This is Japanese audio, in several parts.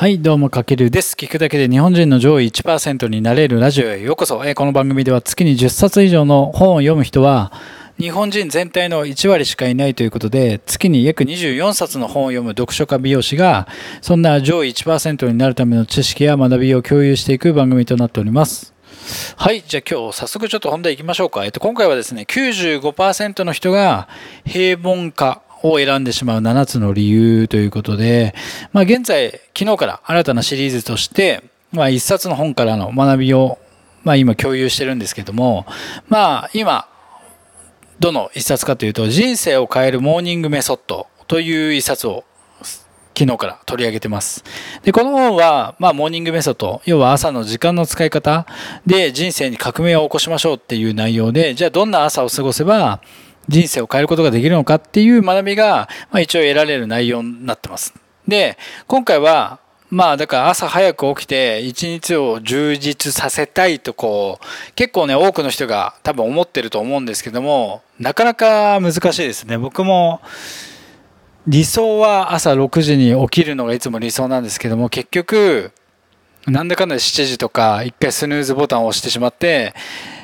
はい、どうも、かけるです。聞くだけで日本人の上位1%になれるラジオへようこそ。えこの番組では月に10冊以上の本を読む人は、日本人全体の1割しかいないということで、月に約24冊の本を読む読書家美容師が、そんな上位1%になるための知識や学びを共有していく番組となっております。はい。じゃあ今日早速ちょっと本題行きましょうか。えっと、今回はですね、95%の人が平凡化を選んでしまう7つの理由ということで、まあ現在、昨日から新たなシリーズとして、まあ一冊の本からの学びを、まあ今共有してるんですけども、まあ今、どの一冊かというと、人生を変えるモーニングメソッドという一冊を昨日から取り上げてます。で、この本は、まあ、モーニングメソッド、要は朝の時間の使い方で人生に革命を起こしましょうっていう内容で、じゃあどんな朝を過ごせば、人生を変えることができるのかっていう学びが、まあ、一応得られる内容になってます。で、今回は、まあだから朝早く起きて一日を充実させたいとこう結構ね多くの人が多分思ってると思うんですけどもなかなか難しいですね僕も理想は朝6時に起きるのがいつも理想なんですけども結局なんだかんだ7時とか一回スヌーズボタンを押してしまって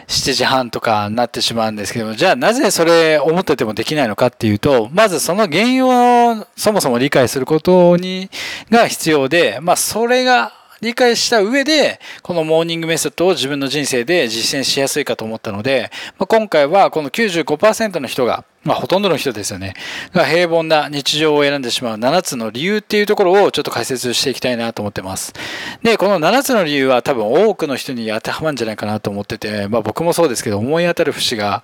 7時半とかになってしまうんですけども、じゃあなぜそれ思っててもできないのかっていうと、まずその原因をそもそも理解することに、が必要で、まあそれが理解した上で、このモーニングメソッドを自分の人生で実践しやすいかと思ったので、まあ、今回はこの95%の人がまあ、ほとんどの人ですよね。が平凡な日常を選んでしまう7つの理由っていうところをちょっと解説していきたいなと思ってます。で、この7つの理由は多分多くの人に当てはまるんじゃないかなと思ってて、まあ僕もそうですけど思い当たる節が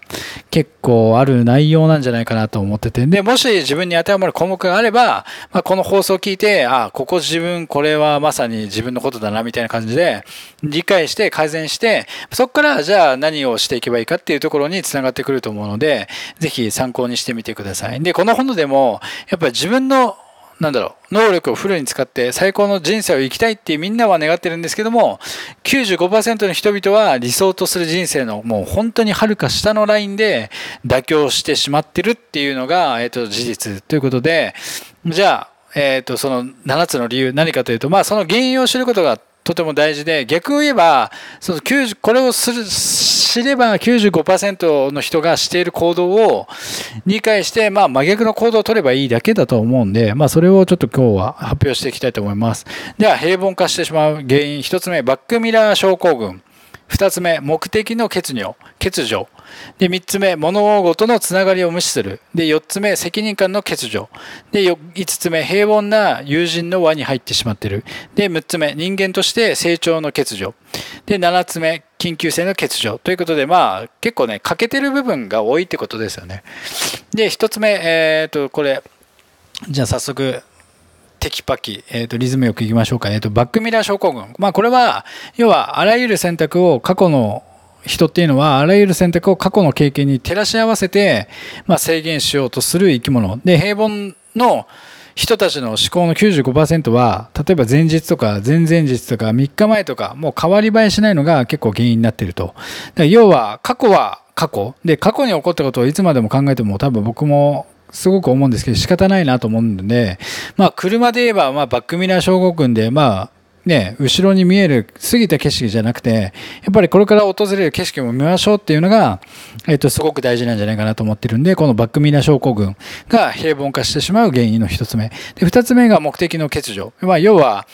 結構ある内容なんじゃないかなと思ってて、で、もし自分に当てはまる項目があれば、まあこの放送を聞いて、あ、ここ自分、これはまさに自分のことだなみたいな感じで理解して改善して、そこからじゃあ何をしていけばいいかっていうところにつながってくると思うので、ぜひ参考にしてみてください。で、この本でも、やっぱり自分のなんだろう、能力をフルに使って最高の人生を生きたいってみんなは願ってるんですけども、95%の人々は理想とする人生のもう本当にはるか下のラインで妥協してしまってるっていうのが、えっ、と、事実ということで、じゃあ、えっ、と、その7つの理由何かというと、まあその原因を知ることがとても大事で、逆を言えば、その90これをする、知れば95%の人がしている行動を理解して、まあ真逆の行動を取ればいいだけだと思うんで、まあそれをちょっと今日は発表していきたいと思います。では、平凡化してしまう原因、一つ目、バックミラー症候群。二つ目、目的の欠如。欠如。で、3つ目、物事のつながりを無視する。で、4つ目、責任感の欠如。で、5つ目、平凡な友人の輪に入ってしまっている。で、6つ目、人間として成長の欠如。で、7つ目、緊急性の欠如。ということで、まあ、結構ね、欠けてる部分が多いってことですよね。で、1つ目、えっ、と、これ、じゃあ早速、テキパキ、えっ、と、リズムよくいきましょうか。えっ、と、バックミラー症候群。まあ、これは、要は、あらゆる選択を過去の人っていうのはあらゆる選択を過去の経験に照らし合わせて、まあ、制限しようとする生き物で平凡の人たちの思考の95%は例えば前日とか前々日とか3日前とかもう変わり映えしないのが結構原因になっていると。要は過去は過去。で過去に起こったことをいつまでも考えても多分僕もすごく思うんですけど仕方ないなと思うんで、まあ車で言えば、まあバックミラー症候群で、まあね、後ろに見える過ぎた景色じゃなくて、やっぱりこれから訪れる景色も見ましょうっていうのが、えっと、すごく大事なんじゃないかなと思ってるんで、このバックミラー症候群が平凡化してしまう原因の一つ目。で、二つ目が目的の欠如。まあ、要は、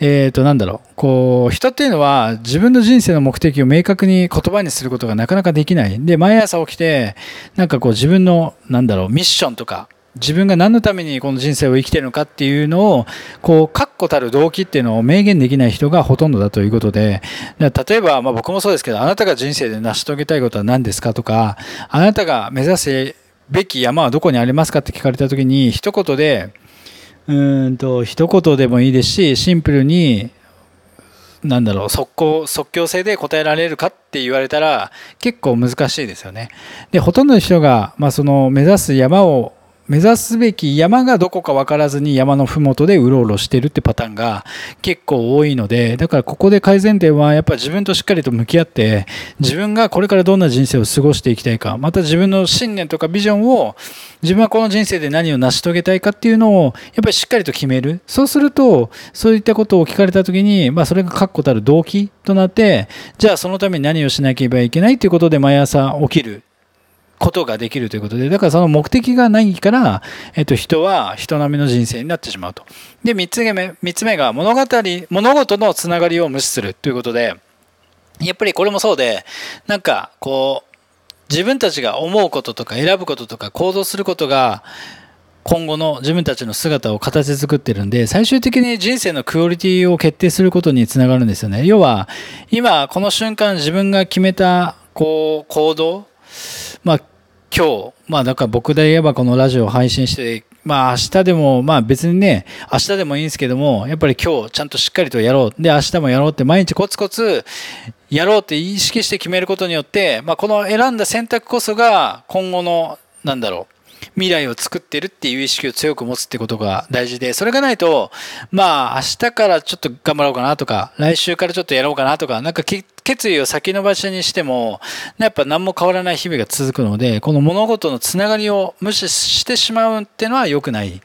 えっ、と、なんだろう。こう、人っていうのは自分の人生の目的を明確に言葉にすることがなかなかできない。で、毎朝起きて、なんかこう自分の、なんだろう、ミッションとか、自分が何のためにこの人生を生きてるのかっていうのを、こう、確固たる動機っていうのを明言できない人がほとんどだということで、例えば、まあ僕もそうですけど、あなたが人生で成し遂げたいことは何ですかとか、あなたが目指すべき山はどこにありますかって聞かれた時に、一言で、うんと、一言でもいいですし、シンプルに、なんだろう、即効、即興性で答えられるかって言われたら、結構難しいですよね。で、ほとんどの人が、まあその目指す山を目指すべき山がどこか分からずに山の麓でうろうろしてるってパターンが結構多いのでだからここで改善点はやっぱ自分としっかりと向き合って自分がこれからどんな人生を過ごしていきたいかまた自分の信念とかビジョンを自分はこの人生で何を成し遂げたいかっていうのをやっぱりしっかりと決める。そうするとそういったことを聞かれた時に、まあ、それが確固たる動機となってじゃあそのために何をしなければいけないということで毎朝起きる。ことができるということで、だからその目的がないから、えっと、人は人並みの人生になってしまうと。で、三つ目、三つ目が物語、物事のつながりを無視するということで、やっぱりこれもそうで、なんか、こう、自分たちが思うこととか選ぶこととか行動することが、今後の自分たちの姿を形作ってるんで、最終的に人生のクオリティを決定することにつながるんですよね。要は、今、この瞬間自分が決めた、こう、行動、まあ、今日、まあだから僕で言えばこのラジオを配信して、まあ明日でも、まあ別にね、明日でもいいんですけども、やっぱり今日ちゃんとしっかりとやろう。で、明日もやろうって毎日コツコツやろうって意識して決めることによって、まあこの選んだ選択こそが今後の、なんだろう、未来を作ってるっていう意識を強く持つってことが大事で、それがないと、まあ明日からちょっと頑張ろうかなとか、来週からちょっとやろうかなとか、なんか決意を先延ばしにしても、やっぱ何も変わらない日々が続くので、この物事のつながりを無視してしまうっていうのは良くない。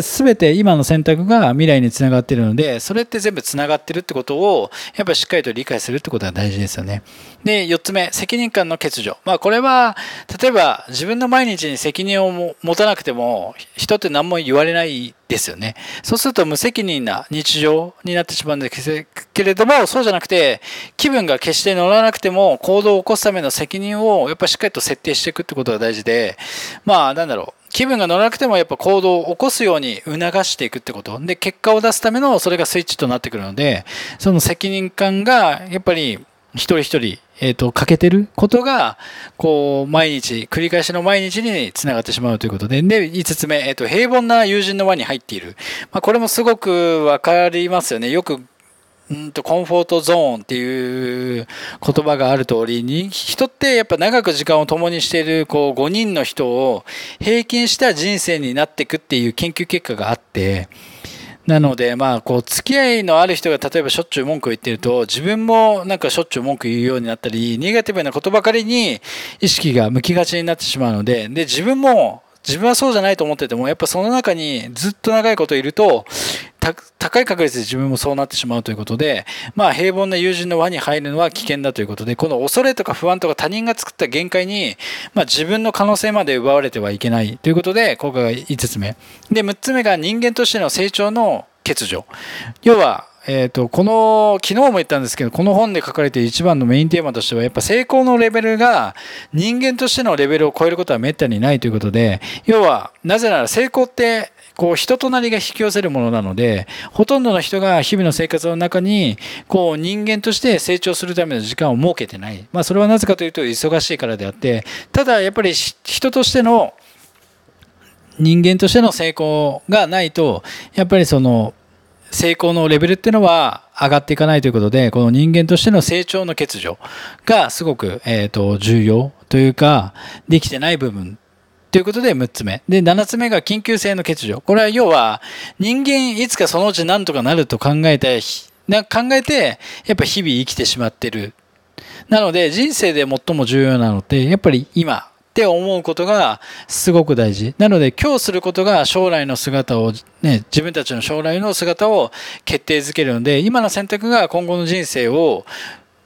すべて今の選択が未来につながっているので、それって全部つながってるってことを、やっぱりしっかりと理解するってことが大事ですよね。で、四つ目、責任感の欠如。まあこれは、例えば自分の毎日に責任を持たなくても、人って何も言われないですよね。そうすると無責任な日常になってしまうんですけれども、そうじゃなくて、気分が決して乗らなくても行動を起こすための責任をやっぱりしっかりと設定していくってことが大事で、まあなんだろう。気分が乗らなくてもやっぱ行動を起こすように促していくってこと。で、結果を出すためのそれがスイッチとなってくるので、その責任感がやっぱり一人一人えっ、ー、と、欠けてることが、こう、毎日、繰り返しの毎日につながってしまうということで、で、5つ目、えっ、ー、と、平凡な友人の輪に入っている。まあ、これもすごくわかりますよね。よく、んと、コンフォートゾーンっていう言葉がある通りに、人ってやっぱ長く時間を共にしている、こう、5人の人を平均した人生になっていくっていう研究結果があって、なので、まあ、こう、付き合いのある人が例えばしょっちゅう文句を言ってると、自分もなんかしょっちゅう文句言うようになったり、ネガティブなことばかりに意識が向きがちになってしまうので、で、自分も、自分はそうじゃないと思ってても、やっぱその中にずっと長いこといると、高い確率で自分もそうなってしまうということで、まあ平凡な友人の輪に入るのは危険だということで、この恐れとか不安とか他人が作った限界に、まあ自分の可能性まで奪われてはいけないということで、ここが5つ目。で、6つ目が人間としての成長の欠如。要は、えっ、ー、と、この、昨日も言ったんですけど、この本で書かれている一番のメインテーマとしては、やっぱ成功のレベルが人間としてのレベルを超えることは滅多にないということで、要は、なぜなら成功って、こう人となりが引き寄せるものなので、ほとんどの人が日々の生活の中に、こう人間として成長するための時間を設けてない。まあそれはなぜかというと忙しいからであって、ただやっぱり人としての人間としての成功がないと、やっぱりその、成功のレベルっていうのは上がっていかないということで、この人間としての成長の欠如がすごく、えっ、ー、と、重要というか、できてない部分ということで6つ目。で、7つ目が緊急性の欠如。これは要は、人間いつかそのうち何とかなると考えて、考えて、やっぱ日々生きてしまってる。なので、人生で最も重要なのって、やっぱり今、って思うことがすごく大事。なので今日することが将来の姿を、ね、自分たちの将来の姿を決定づけるので、今の選択が今後の人生を、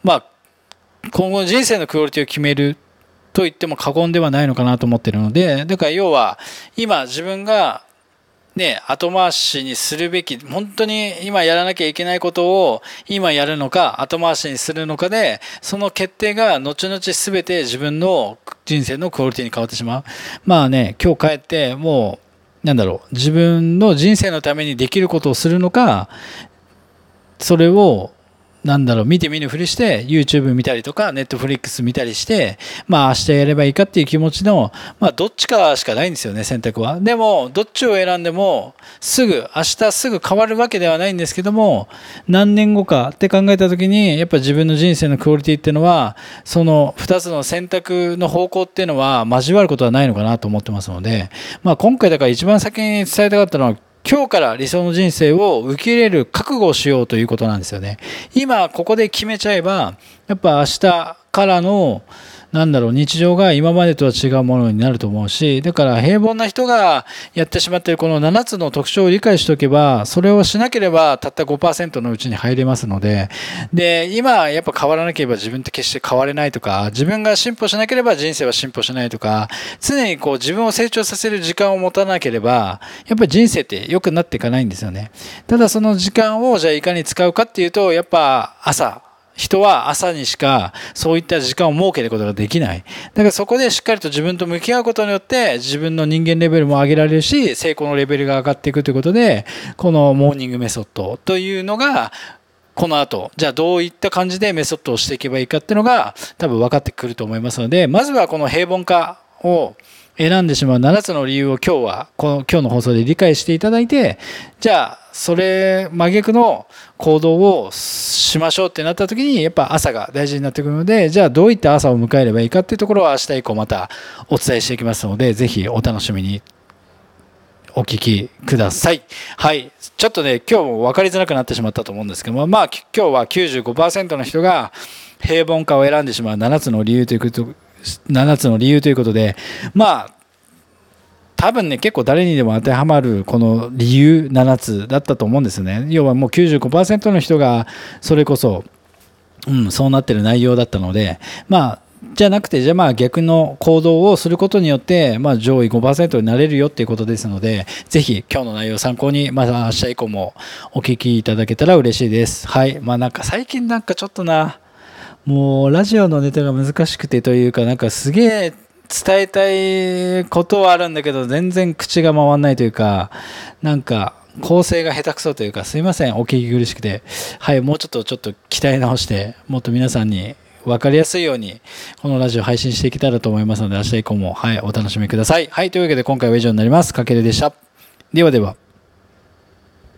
まあ、今後の人生のクオリティを決めると言っても過言ではないのかなと思ってるので、だから要は今自分がね、後回しにするべき、本当に今やらなきゃいけないことを今やるのか、後回しにするのかで、その決定が後々全て自分の人生のクオリティに変わってしまう。まあね、今日帰ってもう、なんだろう、自分の人生のためにできることをするのか、それをなんだろう、見て見ぬふりして、YouTube 見たりとか、Netflix 見たりして、まあ明日やればいいかっていう気持ちの、まあどっちかしかないんですよね、選択は。でも、どっちを選んでも、すぐ、明日すぐ変わるわけではないんですけども、何年後かって考えた時に、やっぱ自分の人生のクオリティっていうのは、その2つの選択の方向っていうのは交わることはないのかなと思ってますので、まあ今回だから一番先に伝えたかったのは、今日から理想の人生を受け入れる覚悟をしようということなんですよね。今ここで決めちゃえば、やっぱ明日からのなんだろう、日常が今までとは違うものになると思うし、だから平凡な人がやってしまっているこの7つの特徴を理解しておけば、それをしなければたった5%のうちに入れますので、で、今やっぱ変わらなければ自分って決して変われないとか、自分が進歩しなければ人生は進歩しないとか、常にこう自分を成長させる時間を持たなければ、やっぱり人生って良くなっていかないんですよね。ただその時間をじゃあいかに使うかっていうと、やっぱ朝、人は朝にしかそういった時間を設けることができない。だからそこでしっかりと自分と向き合うことによって自分の人間レベルも上げられるし、成功のレベルが上がっていくということで、このモーニングメソッドというのが、この後、じゃあどういった感じでメソッドをしていけばいいかっていうのが多分分かってくると思いますので、まずはこの平凡化を選んでしまう7つの理由を今日は、この今日の放送で理解していただいて、じゃあ、それ真逆の行動をしましょうってなった時に、やっぱ朝が大事になってくるので、じゃあどういった朝を迎えればいいかっていうところは明日以降またお伝えしていきますので、ぜひお楽しみにお聞きください。はい。ちょっとね、今日も分かりづらくなってしまったと思うんですけども、まあ今日は95%の人が平凡化を選んでしまう7つの理由ということ7つの理由ということで、まあ、多分ね、結構誰にでも当てはまるこの理由7つだったと思うんですね。要はもう95%の人がそれこそ、うん、そうなってる内容だったので、まあ、じゃなくて、じゃあまあ逆の行動をすることによって、まあ上位5%になれるよっていうことですので、ぜひ今日の内容を参考に、また明日以降もお聞きいただけたら嬉しいです。はい。まあなんか最近なんかちょっとな、もうラジオのネタが難しくてというか、なんかすげえ伝えたいことはあるんだけど、全然口が回んないというか、なんか、構成が下手くそというか、すいません、お聞き苦しくて。はい、もうちょっとちょっと鍛え直して、もっと皆さんに分かりやすいように、このラジオ配信していけたらと思いますので、明日以降も、はい、お楽しみください。はい、というわけで今回は以上になります。かけるでした。ではでは。